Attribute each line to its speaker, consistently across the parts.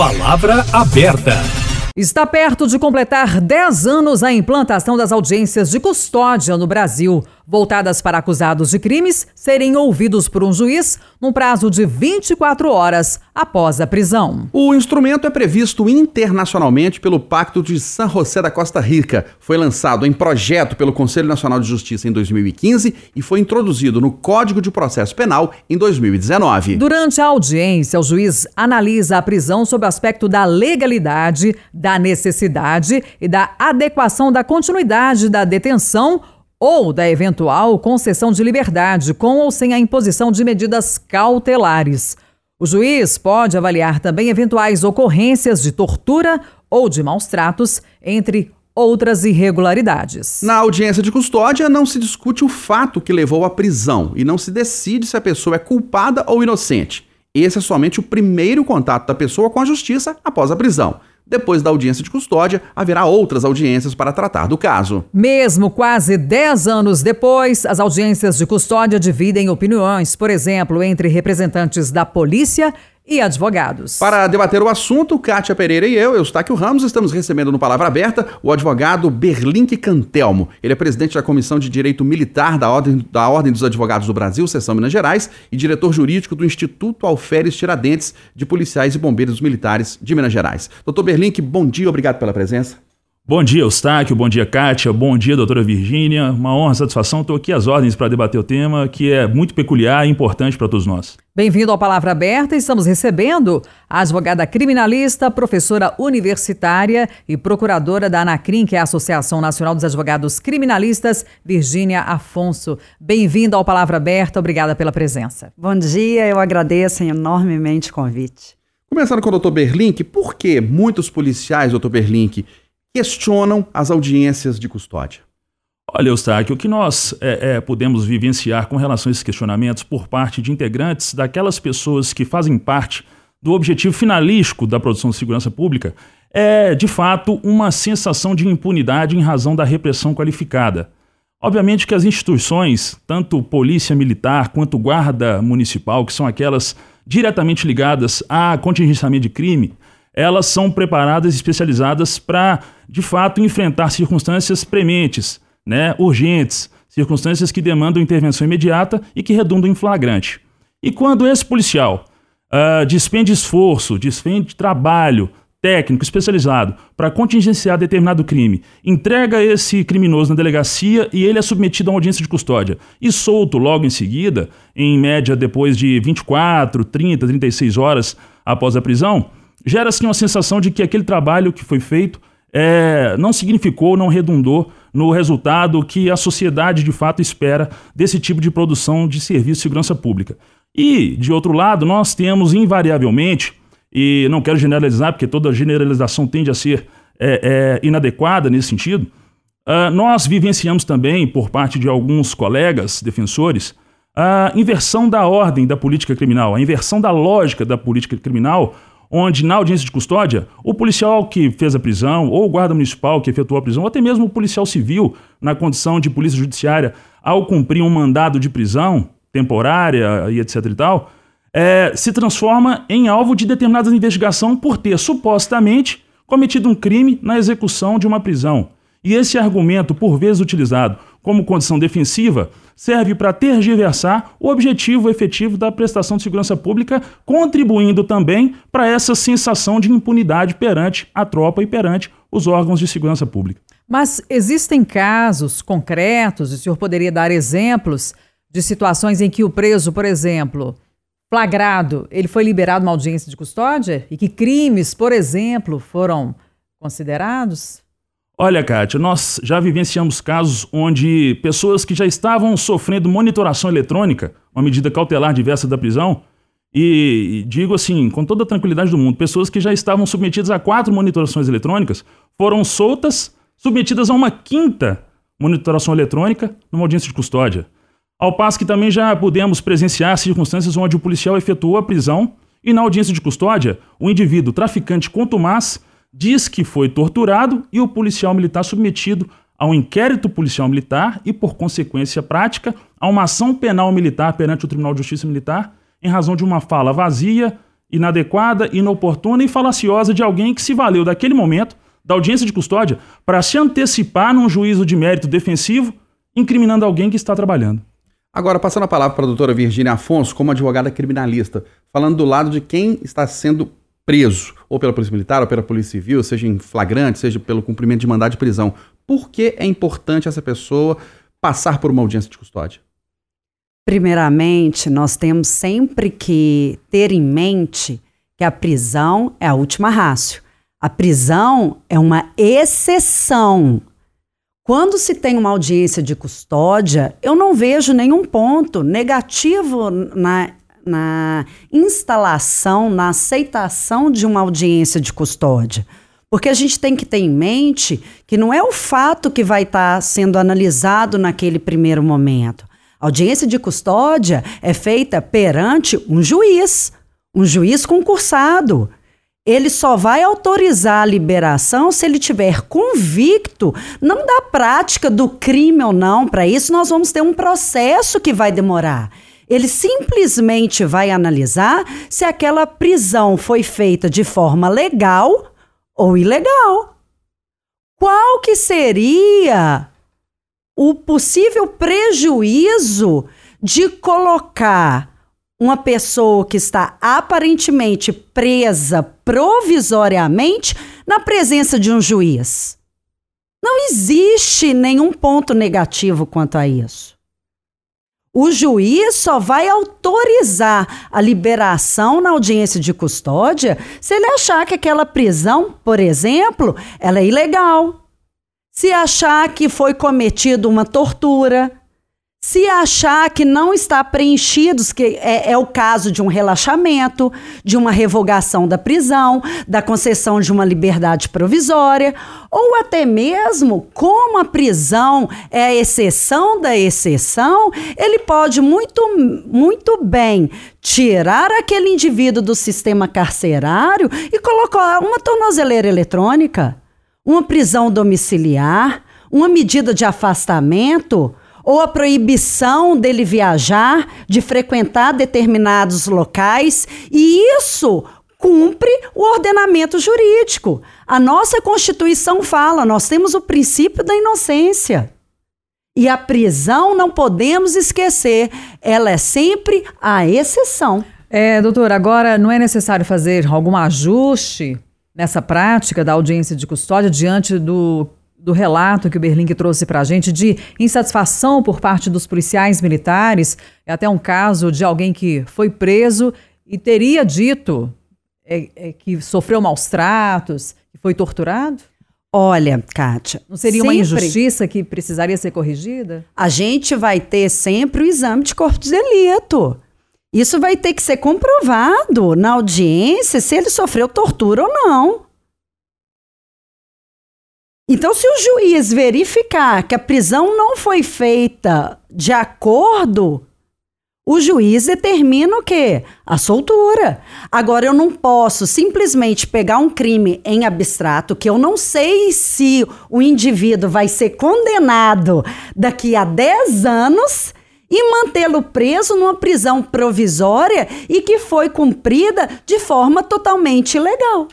Speaker 1: Palavra aberta.
Speaker 2: Está perto de completar 10 anos a implantação das audiências de custódia no Brasil voltadas para acusados de crimes serem ouvidos por um juiz num prazo de 24 horas após a prisão.
Speaker 3: O instrumento é previsto internacionalmente pelo Pacto de San José da Costa Rica. Foi lançado em projeto pelo Conselho Nacional de Justiça em 2015 e foi introduzido no Código de Processo Penal em 2019.
Speaker 2: Durante a audiência, o juiz analisa a prisão sob o aspecto da legalidade, da necessidade e da adequação da continuidade da detenção ou da eventual concessão de liberdade com ou sem a imposição de medidas cautelares. O juiz pode avaliar também eventuais ocorrências de tortura ou de maus tratos, entre outras irregularidades.
Speaker 3: Na audiência de custódia, não se discute o fato que levou à prisão e não se decide se a pessoa é culpada ou inocente. Esse é somente o primeiro contato da pessoa com a justiça após a prisão. Depois da audiência de custódia, haverá outras audiências para tratar do caso.
Speaker 2: Mesmo quase 10 anos depois, as audiências de custódia dividem opiniões, por exemplo, entre representantes da polícia e advogados.
Speaker 3: Para debater o assunto, Kátia Pereira e eu, Eustáquio Ramos, estamos recebendo no Palavra Aberta o advogado Berlink Cantelmo. Ele é presidente da Comissão de Direito Militar da Ordem, da Ordem dos Advogados do Brasil, Seção Minas Gerais, e diretor jurídico do Instituto Alferes Tiradentes de Policiais e Bombeiros Militares de Minas Gerais. Doutor Berlink, bom dia, obrigado pela presença.
Speaker 4: Bom dia, Eustáquio. Bom dia, Kátia. Bom dia, doutora Virgínia. Uma honra, satisfação. Estou aqui às ordens para debater o tema, que é muito peculiar e importante para todos nós.
Speaker 2: Bem-vindo ao Palavra Aberta. Estamos recebendo a advogada criminalista, professora universitária e procuradora da ANACRIM, que é a Associação Nacional dos Advogados Criminalistas, Virgínia Afonso. Bem-vinda ao Palavra Aberta. Obrigada pela presença.
Speaker 5: Bom dia. Eu agradeço enormemente o convite.
Speaker 3: Começando com o doutor Berlink, por que muitos policiais, doutor Berlink, questionam as audiências de custódia?
Speaker 4: Olha, Eustáquio, o que nós é, é, podemos vivenciar com relação a esses questionamentos por parte de integrantes daquelas pessoas que fazem parte do objetivo finalístico da produção de segurança pública é, de fato, uma sensação de impunidade em razão da repressão qualificada. Obviamente que as instituições, tanto polícia militar quanto guarda municipal, que são aquelas diretamente ligadas a contingenciamento de crime, elas são preparadas e especializadas para, de fato, enfrentar circunstâncias prementes, né, urgentes, circunstâncias que demandam intervenção imediata e que redundam em flagrante. E quando esse policial uh, despende esforço, despende trabalho técnico especializado para contingenciar determinado crime, entrega esse criminoso na delegacia e ele é submetido a uma audiência de custódia e solto logo em seguida, em média depois de 24, 30, 36 horas após a prisão, gera-se uma sensação de que aquele trabalho que foi feito é, não significou, não redundou no resultado que a sociedade de fato espera desse tipo de produção de serviço de segurança pública. E, de outro lado, nós temos invariavelmente, e não quero generalizar, porque toda generalização tende a ser é, é, inadequada nesse sentido, uh, nós vivenciamos também, por parte de alguns colegas defensores, a inversão da ordem da política criminal, a inversão da lógica da política criminal, onde na audiência de custódia, o policial que fez a prisão, ou o guarda municipal que efetuou a prisão, ou até mesmo o policial civil, na condição de polícia judiciária, ao cumprir um mandado de prisão temporária e etc e tal, é, se transforma em alvo de determinada investigação por ter supostamente cometido um crime na execução de uma prisão. E esse argumento, por vezes utilizado como condição defensiva, serve para tergiversar o objetivo efetivo da prestação de segurança pública, contribuindo também para essa sensação de impunidade perante a tropa e perante os órgãos de segurança pública.
Speaker 2: Mas existem casos concretos, o senhor poderia dar exemplos de situações em que o preso, por exemplo, flagrado, ele foi liberado numa audiência de custódia e que crimes, por exemplo, foram considerados?
Speaker 4: Olha, Kátia, nós já vivenciamos casos onde pessoas que já estavam sofrendo monitoração eletrônica, uma medida cautelar diversa da prisão, e digo assim, com toda a tranquilidade do mundo, pessoas que já estavam submetidas a quatro monitorações eletrônicas foram soltas, submetidas a uma quinta monitoração eletrônica numa audiência de custódia. Ao passo que também já pudemos presenciar circunstâncias onde o policial efetuou a prisão e na audiência de custódia, o indivíduo traficante contumaz diz que foi torturado e o policial militar submetido a um inquérito policial militar e, por consequência prática, a uma ação penal militar perante o Tribunal de Justiça Militar em razão de uma fala vazia inadequada, inoportuna e falaciosa de alguém que se valeu daquele momento, da audiência de custódia, para se antecipar num juízo de mérito defensivo, incriminando alguém que está trabalhando.
Speaker 3: Agora, passando a palavra para a doutora Virginia Afonso, como advogada criminalista, falando do lado de quem está sendo preso, ou pela Polícia Militar, ou pela Polícia Civil, seja em flagrante, seja pelo cumprimento de mandado de prisão. Por que é importante essa pessoa passar por uma audiência de custódia?
Speaker 5: Primeiramente, nós temos sempre que ter em mente que a prisão é a última rácio. A prisão é uma exceção quando se tem uma audiência de custódia, eu não vejo nenhum ponto negativo na, na instalação, na aceitação de uma audiência de custódia. Porque a gente tem que ter em mente que não é o fato que vai estar tá sendo analisado naquele primeiro momento. A audiência de custódia é feita perante um juiz, um juiz concursado ele só vai autorizar a liberação se ele tiver convicto, não da prática do crime ou não. Para isso, nós vamos ter um processo que vai demorar. Ele simplesmente vai analisar se aquela prisão foi feita de forma legal ou ilegal. Qual que seria o possível prejuízo de colocar uma pessoa que está aparentemente presa provisoriamente na presença de um juiz. Não existe nenhum ponto negativo quanto a isso. O juiz só vai autorizar a liberação na audiência de custódia se ele achar que aquela prisão, por exemplo, ela é ilegal. Se achar que foi cometida uma tortura, se achar que não está preenchido, que é, é, o caso de um relaxamento, de uma revogação da prisão, da concessão de uma liberdade provisória, ou até mesmo como a prisão é a exceção da exceção, ele pode muito, muito bem tirar aquele indivíduo do sistema carcerário e colocar uma tornozeleira eletrônica, uma prisão domiciliar, uma medida de afastamento ou a proibição dele viajar, de frequentar determinados locais, e isso cumpre o ordenamento jurídico. A nossa Constituição fala, nós temos o princípio da inocência. E a prisão não podemos esquecer, ela é sempre a exceção.
Speaker 2: É, doutor, agora não é necessário fazer algum ajuste nessa prática da audiência de custódia diante do do relato que o Berlink trouxe para a gente de insatisfação por parte dos policiais militares. É até um caso de alguém que foi preso e teria dito é, é, que sofreu maus tratos, que foi torturado?
Speaker 5: Olha, Kátia.
Speaker 2: Não seria uma injustiça que precisaria ser corrigida?
Speaker 5: A gente vai ter sempre o exame de corpo de delito. Isso vai ter que ser comprovado na audiência se ele sofreu tortura ou não. Então, se o juiz verificar que a prisão não foi feita de acordo, o juiz determina o quê? A soltura. Agora, eu não posso simplesmente pegar um crime em abstrato, que eu não sei se o indivíduo vai ser condenado daqui a 10 anos e mantê-lo preso numa prisão provisória e que foi cumprida de forma totalmente ilegal.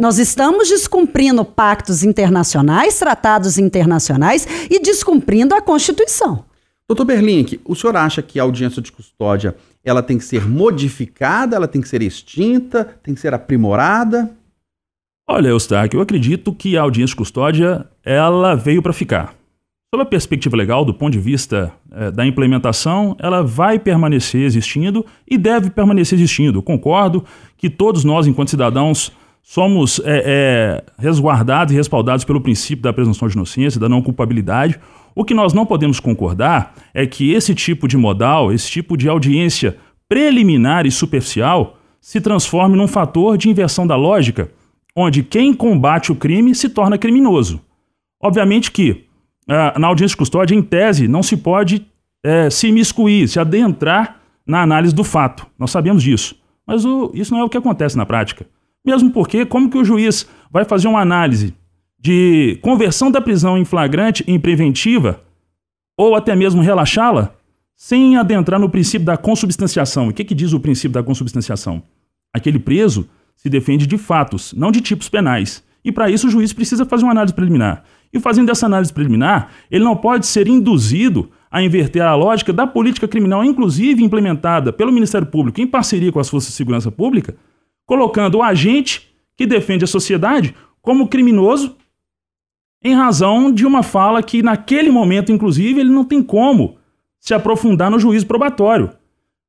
Speaker 5: Nós estamos descumprindo pactos internacionais, tratados internacionais e descumprindo a Constituição.
Speaker 3: Doutor Berlink, o senhor acha que a audiência de custódia ela tem que ser modificada, ela tem que ser extinta, tem que ser aprimorada?
Speaker 4: Olha, Eustáquio, eu acredito que a audiência de custódia ela veio para ficar. Sob a perspectiva legal, do ponto de vista é, da implementação, ela vai permanecer existindo e deve permanecer existindo. Concordo que todos nós, enquanto cidadãos, somos é, é, resguardados e respaldados pelo princípio da presunção de inocência, da não culpabilidade. O que nós não podemos concordar é que esse tipo de modal, esse tipo de audiência preliminar e superficial, se transforme num fator de inversão da lógica, onde quem combate o crime se torna criminoso. Obviamente que ah, na audiência de custódia, em tese, não se pode é, se imiscuir, se adentrar na análise do fato. Nós sabemos disso. Mas o, isso não é o que acontece na prática. Mesmo porque, como que o juiz vai fazer uma análise de conversão da prisão em flagrante em preventiva, ou até mesmo relaxá-la, sem adentrar no princípio da consubstanciação? O que, que diz o princípio da consubstanciação? Aquele preso se defende de fatos, não de tipos penais. E para isso o juiz precisa fazer uma análise preliminar. E fazendo essa análise preliminar, ele não pode ser induzido a inverter a lógica da política criminal, inclusive implementada pelo Ministério Público em parceria com as forças de segurança pública, colocando o agente que defende a sociedade como criminoso em razão de uma fala que, naquele momento, inclusive, ele não tem como se aprofundar no juízo probatório.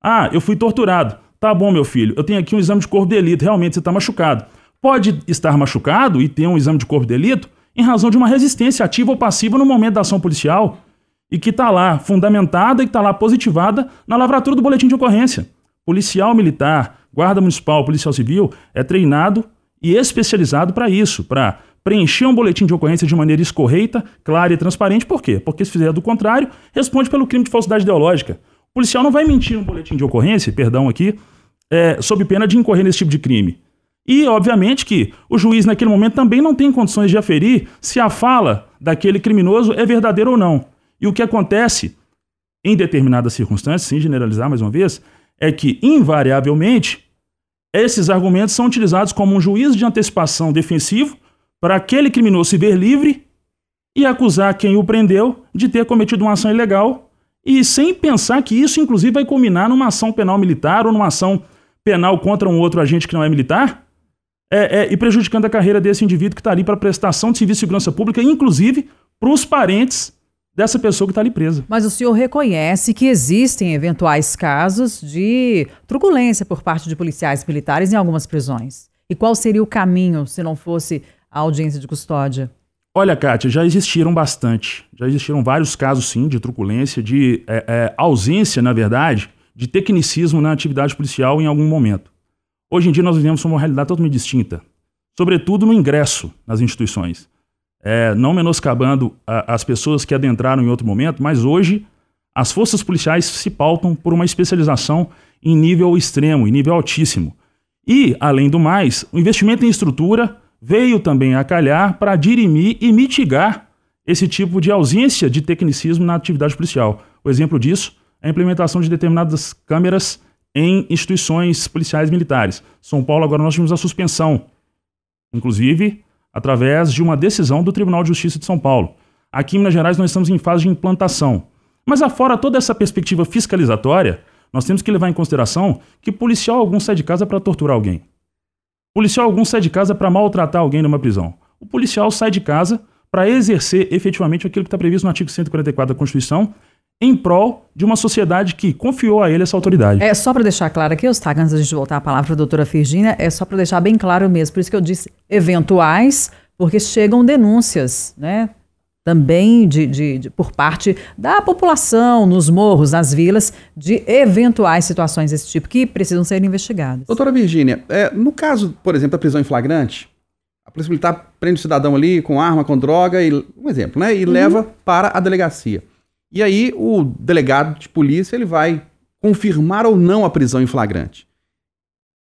Speaker 4: Ah, eu fui torturado. Tá bom, meu filho, eu tenho aqui um exame de corpo de delito, realmente você está machucado. Pode estar machucado e ter um exame de corpo de delito em razão de uma resistência ativa ou passiva no momento da ação policial e que está lá fundamentada e que está lá positivada na lavratura do boletim de ocorrência. Policial militar, guarda municipal, policial civil é treinado e especializado para isso, para preencher um boletim de ocorrência de maneira escorreita, clara e transparente. Por quê? Porque se fizer do contrário, responde pelo crime de falsidade ideológica. O policial não vai mentir um boletim de ocorrência, perdão aqui, é, sob pena de incorrer nesse tipo de crime. E, obviamente, que o juiz, naquele momento, também não tem condições de aferir se a fala daquele criminoso é verdadeira ou não. E o que acontece, em determinadas circunstâncias, sem generalizar mais uma vez, é que, invariavelmente, esses argumentos são utilizados como um juízo de antecipação defensivo para aquele criminoso se ver livre e acusar quem o prendeu de ter cometido uma ação ilegal e sem pensar que isso, inclusive, vai culminar numa ação penal militar ou numa ação penal contra um outro agente que não é militar, é, é, e prejudicando a carreira desse indivíduo que está ali para prestação de serviço de segurança pública, inclusive para os parentes dessa pessoa que está ali presa.
Speaker 2: Mas o senhor reconhece que existem eventuais casos de truculência por parte de policiais militares em algumas prisões. E qual seria o caminho se não fosse a audiência de custódia?
Speaker 4: Olha, Kátia, já existiram bastante. Já existiram vários casos, sim, de truculência, de é, é, ausência, na verdade, de tecnicismo na atividade policial em algum momento. Hoje em dia nós vivemos uma realidade totalmente distinta, sobretudo no ingresso nas instituições é, não menoscabando a, as pessoas que adentraram em outro momento, mas hoje as forças policiais se pautam por uma especialização em nível extremo, em nível altíssimo. E, além do mais, o investimento em estrutura veio também a calhar para dirimir e mitigar esse tipo de ausência de tecnicismo na atividade policial. O exemplo disso é a implementação de determinadas câmeras em instituições policiais militares. São Paulo, agora nós tivemos a suspensão. Inclusive, através de uma decisão do Tribunal de Justiça de São Paulo. Aqui em Minas Gerais nós estamos em fase de implantação. Mas afora toda essa perspectiva fiscalizatória, nós temos que levar em consideração que policial algum sai de casa para torturar alguém. Policial algum sai de casa para maltratar alguém numa prisão. O policial sai de casa para exercer efetivamente aquilo que está previsto no artigo 144 da Constituição, em prol de uma sociedade que confiou a ele essa autoridade.
Speaker 2: É só para deixar claro aqui, Eustáquio, antes gente voltar a palavra para a doutora Virginia, é só para deixar bem claro mesmo, por isso que eu disse eventuais, porque chegam denúncias, né? Também de, de, de, por parte da população, nos morros, nas vilas, de eventuais situações desse tipo que precisam ser investigadas.
Speaker 3: Doutora Virgínia, é, no caso, por exemplo, da prisão em flagrante, a polícia militar prende o cidadão ali com arma, com droga, e, um exemplo, né? E uhum. leva para a delegacia. E aí o delegado de polícia ele vai confirmar ou não a prisão em flagrante.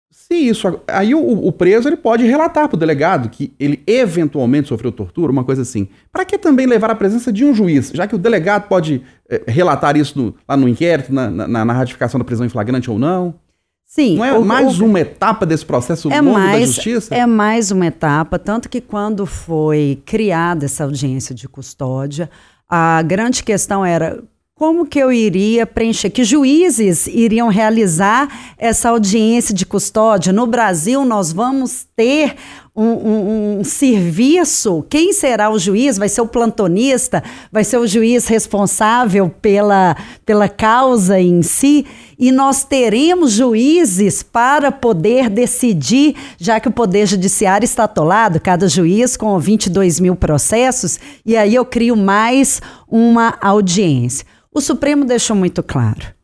Speaker 3: Se isso, aí o, o preso ele pode relatar para o delegado que ele eventualmente sofreu tortura, uma coisa assim. Para que também levar a presença de um juiz, já que o delegado pode é, relatar isso no, lá no inquérito, na, na, na ratificação da prisão em flagrante ou não?
Speaker 5: Sim.
Speaker 3: Não é o, mais o, uma etapa desse processo é longo mais, da justiça?
Speaker 5: É mais uma etapa, tanto que quando foi criada essa audiência de custódia, a grande questão era como que eu iria preencher, que juízes iriam realizar essa audiência de custódia. No Brasil, nós vamos ter um, um, um, serviço. Quem será o juiz? Vai ser o plantonista? Vai ser o juiz responsável pela, pela causa em si? E nós teremos juízes para poder decidir, já que o Poder Judiciário está atolado, cada juiz com 22 mil processos, e aí eu crio mais uma audiência. O Supremo deixou muito claro.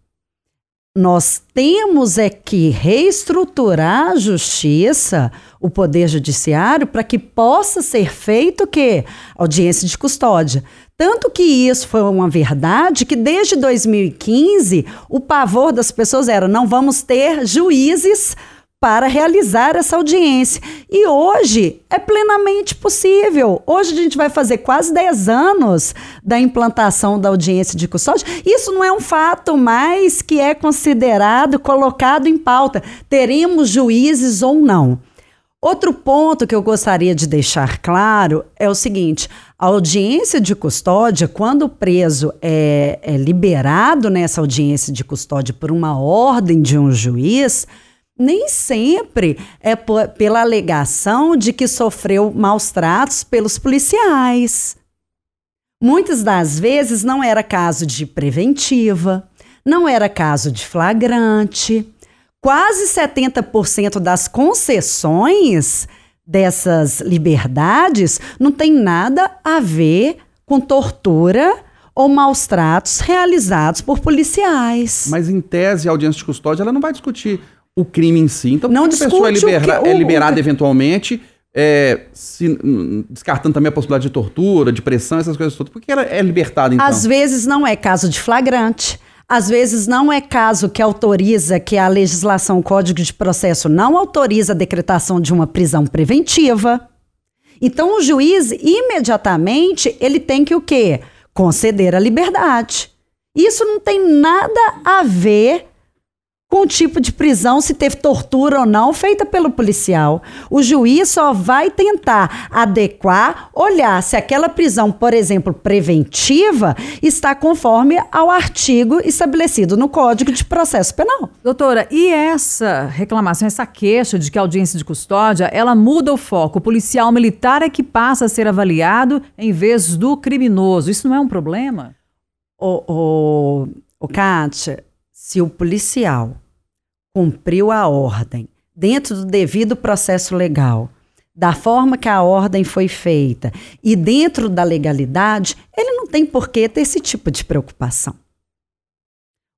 Speaker 5: Nós temos é que reestruturar a justiça o Poder Judiciário para que possa ser feito o quê? Audiência de custódia. Tanto que isso foi uma verdade que desde 2015 o pavor das pessoas era não vamos ter juízes para realizar essa audiência. E hoje é plenamente possível. Hoje a gente vai fazer quase 10 anos da implantação da audiência de custódia. Isso não é um fato mais que é considerado, colocado em pauta. Teremos juízes ou não. Outro ponto que eu gostaria de deixar claro é o seguinte: a audiência de custódia, quando o preso é, é liberado nessa audiência de custódia por uma ordem de um juiz, nem sempre é pela alegação de que sofreu maus tratos pelos policiais. Muitas das vezes não era caso de preventiva, não era caso de flagrante. Quase 70% das concessões dessas liberdades não tem nada a ver com tortura ou maus tratos realizados por policiais.
Speaker 3: Mas em tese, a audiência de custódia ela não vai discutir o crime em si. Então,
Speaker 5: não
Speaker 3: a pessoa é, libera
Speaker 5: que,
Speaker 3: é liberada o... eventualmente, é, se, descartando também a possibilidade de tortura, de pressão, essas coisas todas. Por que ela é libertada, então?
Speaker 5: Às vezes não é caso de flagrante. Às vezes não é caso que autoriza que a legislação, o Código de Processo não autoriza a decretação de uma prisão preventiva. Então o juiz imediatamente ele tem que o quê? Conceder a liberdade. Isso não tem nada a ver com o tipo de prisão, se teve tortura ou não, feita pelo policial. O juiz só vai tentar adequar, olhar se aquela prisão, por exemplo, preventiva, está conforme ao artigo estabelecido no Código de Processo Penal.
Speaker 2: Doutora, e essa reclamação, essa queixa de que a audiência de custódia, ela muda o foco. O policial militar é que passa a ser avaliado em vez do criminoso. Isso não é um problema?
Speaker 5: O, o, o Kátia, se o policial cumpriu a ordem dentro do devido processo legal, da forma que a ordem foi feita e dentro da legalidade, ele não tem por que ter esse tipo de preocupação.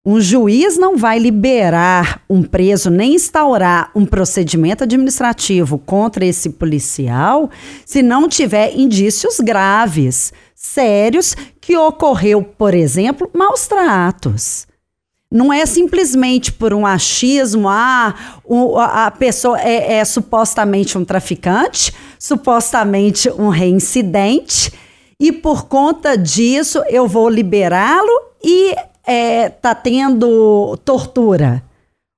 Speaker 5: Um juiz não vai liberar um preso nem instaurar um procedimento administrativo contra esse policial se não tiver indícios graves, sérios, que ocorreu, por exemplo, maus tratos. Não é simplesmente por um achismo, ah, o, a pessoa é, é supostamente um traficante, supostamente um reincidente, e por conta disso eu vou liberá-lo e é, tá tendo tortura.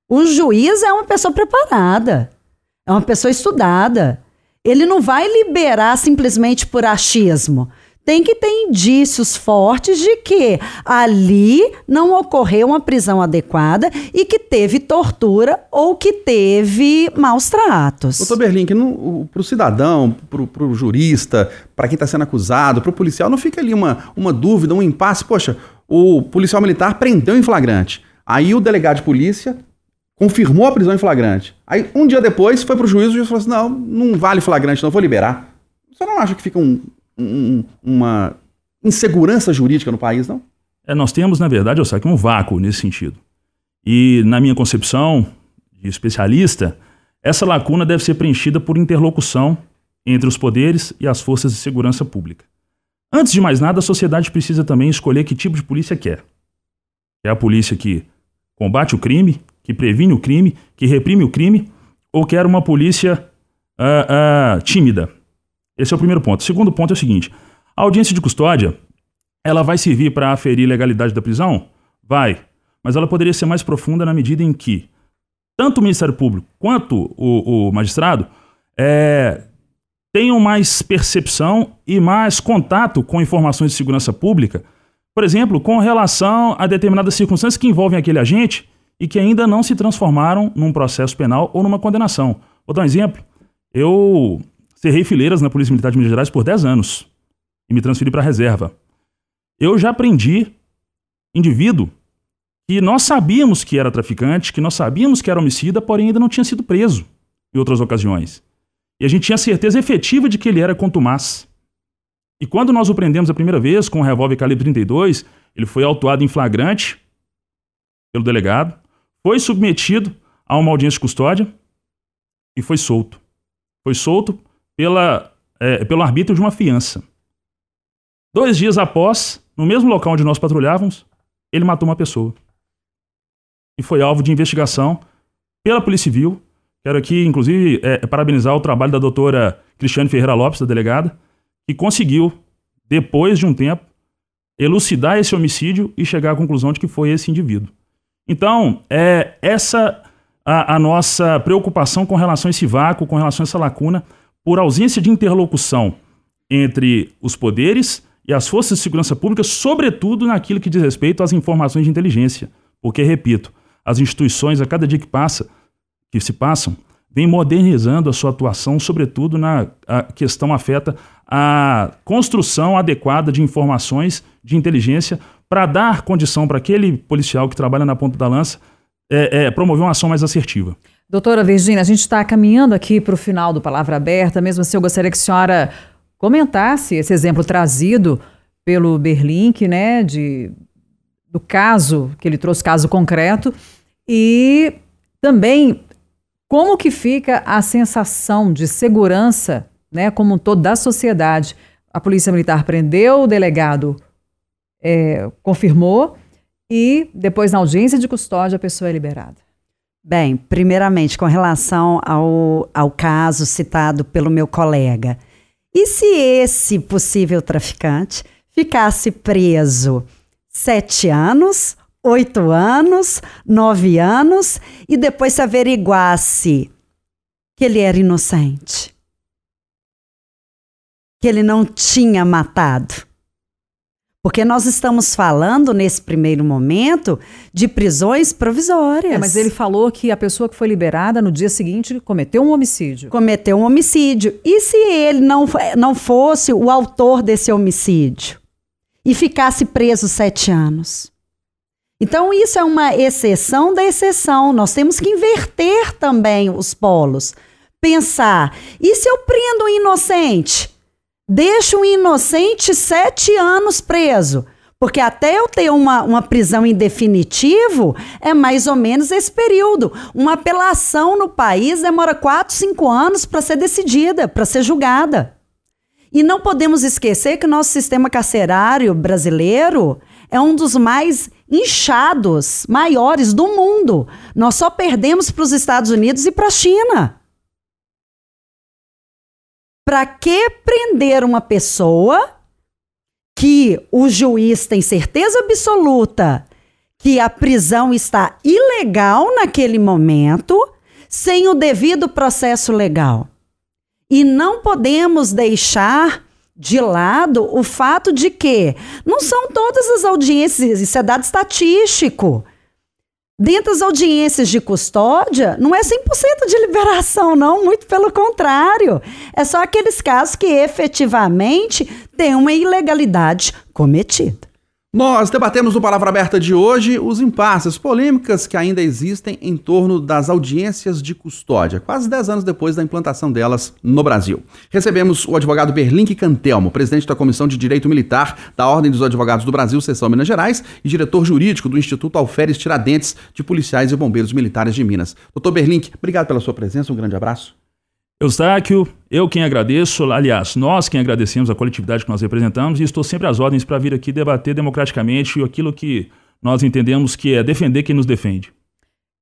Speaker 5: O juiz é uma pessoa preparada, é uma pessoa estudada. Ele não vai liberar simplesmente por achismo tem que ter indícios fortes de que ali não ocorreu uma prisão adequada e que teve tortura ou que teve maus tratos.
Speaker 3: Doutor Berlim, para o cidadão, para o jurista, para quem está sendo acusado, para o policial, não fica ali uma, uma dúvida, um impasse. Poxa, o policial militar prendeu em flagrante. Aí o delegado de polícia confirmou a prisão em flagrante. Aí um dia depois foi para o juiz e o juiz falou assim: não, não vale flagrante, não vou liberar. Você não acha que fica um, um, uma insegurança jurídica no país, não?
Speaker 4: É, nós temos, na verdade, eu sei que um vácuo nesse sentido. E, na minha concepção de especialista, essa lacuna deve ser preenchida por interlocução entre os poderes e as forças de segurança pública. Antes de mais nada, a sociedade precisa também escolher que tipo de polícia quer. É a polícia que combate o crime, que previne o crime, que reprime o crime, ou quer uma polícia uh, uh, tímida, esse é o primeiro ponto. O segundo ponto é o seguinte: a audiência de custódia, ela vai servir para aferir legalidade da prisão? Vai. Mas ela poderia ser mais profunda na medida em que tanto o Ministério Público quanto o, o magistrado é, tenham mais percepção e mais contato com informações de segurança pública, por exemplo, com relação a determinadas circunstâncias que envolvem aquele agente e que ainda não se transformaram num processo penal ou numa condenação. Vou dar um exemplo. Eu Cerrei fileiras na Polícia Militar de Minas Gerais por 10 anos e me transferi para a reserva. Eu já aprendi indivíduo que nós sabíamos que era traficante, que nós sabíamos que era homicida, porém ainda não tinha sido preso em outras ocasiões. E a gente tinha certeza efetiva de que ele era contumaz. E quando nós o prendemos a primeira vez com um revólver calibre 32, ele foi autuado em flagrante pelo delegado, foi submetido a uma audiência de custódia e foi solto. Foi solto pela, é, pelo arbítrio de uma fiança. Dois dias após, no mesmo local onde nós patrulhávamos, ele matou uma pessoa. E foi alvo de investigação pela Polícia Civil, Quero aqui, inclusive, é, parabenizar o trabalho da doutora Cristiane Ferreira Lopes, da delegada, que conseguiu, depois de um tempo, elucidar esse homicídio e chegar à conclusão de que foi esse indivíduo. Então, é essa a, a nossa preocupação com relação a esse vácuo, com relação a essa lacuna, por ausência de interlocução entre os poderes e as forças de segurança pública, sobretudo naquilo que diz respeito às informações de inteligência. Porque, repito, as instituições, a cada dia que passa, que se passam, vem modernizando a sua atuação, sobretudo na questão afeta a construção adequada de informações de inteligência para dar condição para aquele policial que trabalha na ponta da lança é, é, promover uma ação mais assertiva.
Speaker 2: Doutora Virginia, a gente está caminhando aqui para o final do Palavra Aberta, mesmo assim eu gostaria que a senhora comentasse esse exemplo trazido pelo Berlink, né, de, do caso, que ele trouxe caso concreto, e também como que fica a sensação de segurança, né, como um todo da sociedade. A Polícia Militar prendeu, o delegado é, confirmou, e depois na audiência de custódia a pessoa é liberada.
Speaker 5: Bem, primeiramente, com relação ao, ao caso citado pelo meu colega, e se esse possível traficante ficasse preso sete anos, oito anos, nove anos e depois se averiguasse que ele era inocente, que ele não tinha matado? Porque nós estamos falando, nesse primeiro momento, de prisões provisórias. É,
Speaker 2: mas ele falou que a pessoa que foi liberada no dia seguinte cometeu um homicídio.
Speaker 5: Cometeu um homicídio. E se ele não, não fosse o autor desse homicídio? E ficasse preso sete anos? Então, isso é uma exceção da exceção. Nós temos que inverter também os polos. Pensar: e se eu prendo um inocente? Deixa um inocente sete anos preso. Porque até eu ter uma, uma prisão em definitivo, é mais ou menos esse período. Uma apelação no país demora quatro, cinco anos para ser decidida, para ser julgada. E não podemos esquecer que o nosso sistema carcerário brasileiro é um dos mais inchados, maiores do mundo. Nós só perdemos para os Estados Unidos e para a China. Para que prender uma pessoa que o juiz tem certeza absoluta que a prisão está ilegal naquele momento, sem o devido processo legal? E não podemos deixar de lado o fato de que não são todas as audiências, isso é dado estatístico. Dentro das audiências de custódia, não é 100% de liberação, não, muito pelo contrário. É só aqueles casos que efetivamente têm uma ilegalidade cometida.
Speaker 3: Nós debatemos no Palavra Aberta de hoje os impasses, polêmicas que ainda existem em torno das audiências de custódia, quase 10 anos depois da implantação delas no Brasil. Recebemos o advogado Berlink Cantelmo, presidente da Comissão de Direito Militar da Ordem dos Advogados do Brasil, Seção Minas Gerais, e diretor jurídico do Instituto Alferes Tiradentes de Policiais e Bombeiros Militares de Minas. Doutor Berlink, obrigado pela sua presença, um grande abraço.
Speaker 4: Eustáquio, eu quem agradeço, aliás, nós quem agradecemos a coletividade que nós representamos e estou sempre às ordens para vir aqui debater democraticamente aquilo que nós entendemos que é defender quem nos defende.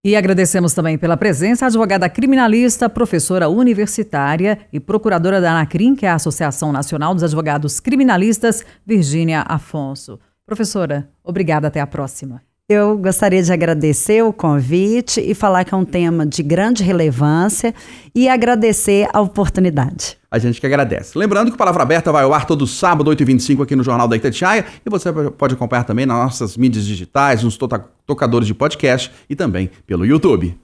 Speaker 2: E agradecemos também pela presença a advogada criminalista, professora universitária e procuradora da ANACRIM, que é a Associação Nacional dos Advogados Criminalistas, Virgínia Afonso. Professora, obrigada, até a próxima.
Speaker 5: Eu gostaria de agradecer o convite e falar que é um tema de grande relevância e agradecer a oportunidade.
Speaker 3: A gente que agradece. Lembrando que o Palavra Aberta vai ao ar todo sábado, 8h25, aqui no Jornal da Itatiaia. E você pode acompanhar também nas nossas mídias digitais, nos tocadores de podcast e também pelo YouTube.